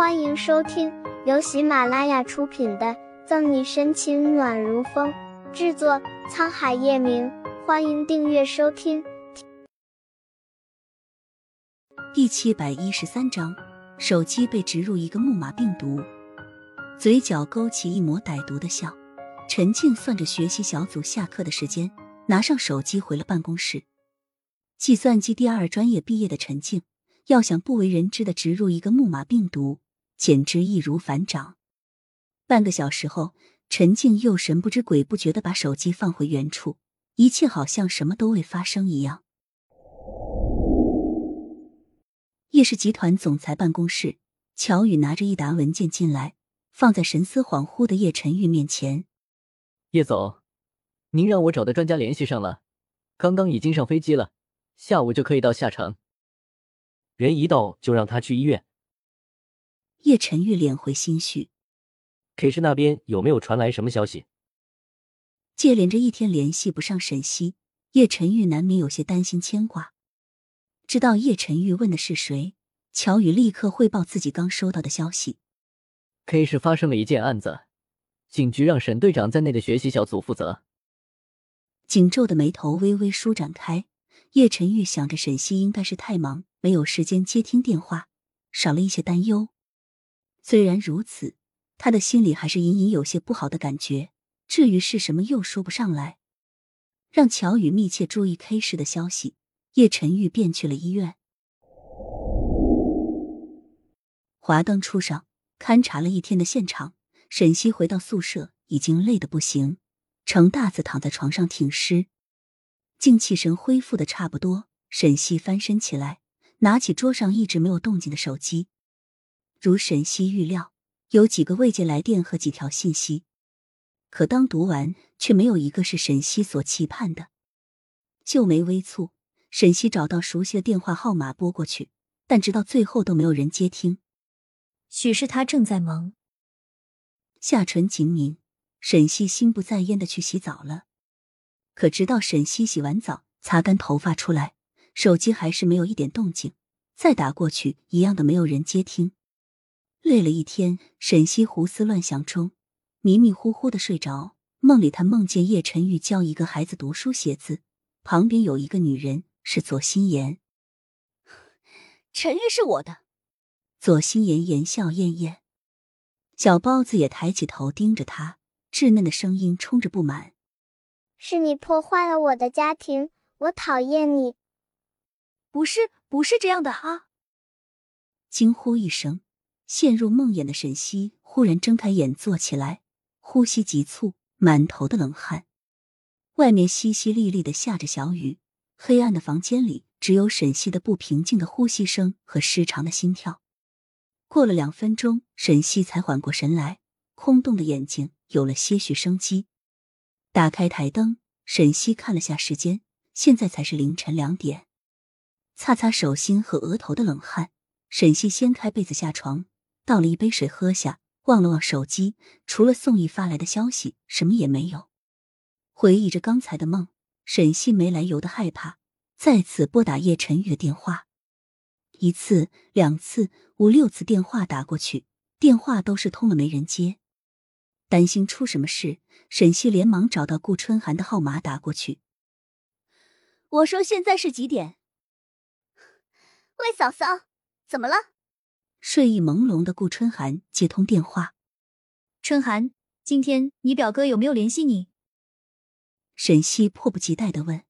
欢迎收听由喜马拉雅出品的《赠你深情暖如风》，制作沧海夜明。欢迎订阅收听。第七百一十三章，手机被植入一个木马病毒，嘴角勾起一抹歹毒的笑。陈静算着学习小组下课的时间，拿上手机回了办公室。计算机第二专业毕业的陈静。要想不为人知的植入一个木马病毒，简直易如反掌。半个小时后，陈静又神不知鬼不觉的把手机放回原处，一切好像什么都未发生一样。叶氏集团总裁办公室，乔宇拿着一沓文件进来，放在神思恍惚的叶晨玉面前。叶总，您让我找的专家联系上了，刚刚已经上飞机了，下午就可以到下城。人一到就让他去医院。叶晨玉脸回心绪。K 市那边有没有传来什么消息？接连着一天联系不上沈西，叶晨玉难免有些担心牵挂。知道叶晨玉问的是谁，乔宇立刻汇报自己刚收到的消息。K 市发生了一件案子，警局让沈队长在内的学习小组负责。紧皱的眉头微微舒展开。叶晨玉想着沈西应该是太忙，没有时间接听电话，少了一些担忧。虽然如此，他的心里还是隐隐有些不好的感觉。至于是什么，又说不上来。让乔宇密切注意 K 市的消息，叶晨玉便去了医院。华灯初上，勘察了一天的现场，沈西回到宿舍，已经累得不行，程大子躺在床上挺尸。精气神恢复的差不多，沈西翻身起来，拿起桌上一直没有动静的手机。如沈西预料，有几个未接来电和几条信息，可当读完，却没有一个是沈西所期盼的。秀眉微蹙，沈西找到熟悉的电话号码拨过去，但直到最后都没有人接听。许是他正在忙。下唇紧抿，沈西心不在焉的去洗澡了。可直到沈西洗完澡、擦干头发出来，手机还是没有一点动静。再打过去，一样的没有人接听。累了一天，沈西胡思乱想中，迷迷糊糊的睡着。梦里，他梦见叶晨玉教一个孩子读书写字，旁边有一个女人，是左心言。陈玉是我的。左心言言笑晏晏，小包子也抬起头盯着他，稚嫩的声音充着不满。是你破坏了我的家庭，我讨厌你。不是，不是这样的啊！惊呼一声，陷入梦魇的沈西忽然睁开眼，坐起来，呼吸急促，满头的冷汗。外面淅淅沥沥的下着小雨，黑暗的房间里只有沈西的不平静的呼吸声和失常的心跳。过了两分钟，沈西才缓过神来，空洞的眼睛有了些许生机。打开台灯，沈西看了下时间，现在才是凌晨两点。擦擦手心和额头的冷汗，沈西掀开被子下床，倒了一杯水喝下，望了望手机，除了宋毅发来的消息，什么也没有。回忆着刚才的梦，沈西没来由的害怕，再次拨打叶晨宇的电话，一次、两次、五六次电话打过去，电话都是通了，没人接。担心出什么事，沈西连忙找到顾春寒的号码打过去。我说现在是几点？喂，嫂嫂，怎么了？睡意朦胧的顾春寒接通电话。春寒，今天你表哥有没有联系你？沈西迫不及待的问。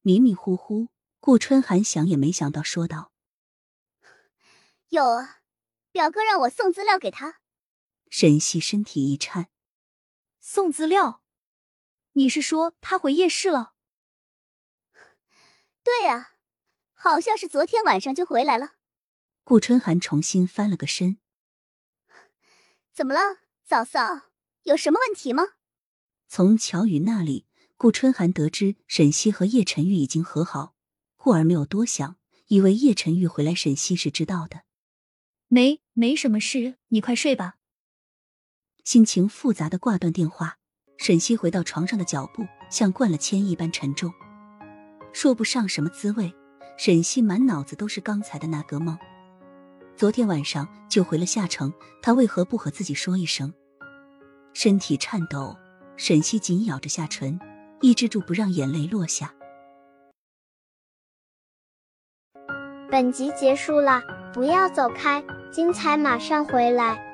迷迷糊糊，顾春寒想也没想到说道：“有啊，表哥让我送资料给他。”沈西身体一颤，送资料？你是说他回夜市了？对啊，好像是昨天晚上就回来了。顾春寒重新翻了个身。怎么了，嫂嫂？有什么问题吗？从乔宇那里，顾春寒得知沈西和叶晨玉已经和好，故而没有多想，以为叶晨玉回来，沈西是知道的。没，没什么事，你快睡吧。心情复杂的挂断电话，沈西回到床上的脚步像灌了铅一般沉重，说不上什么滋味。沈西满脑子都是刚才的那个梦，昨天晚上就回了夏城，他为何不和自己说一声？身体颤抖，沈西紧咬着下唇，抑制住不让眼泪落下。本集结束了，不要走开，精彩马上回来。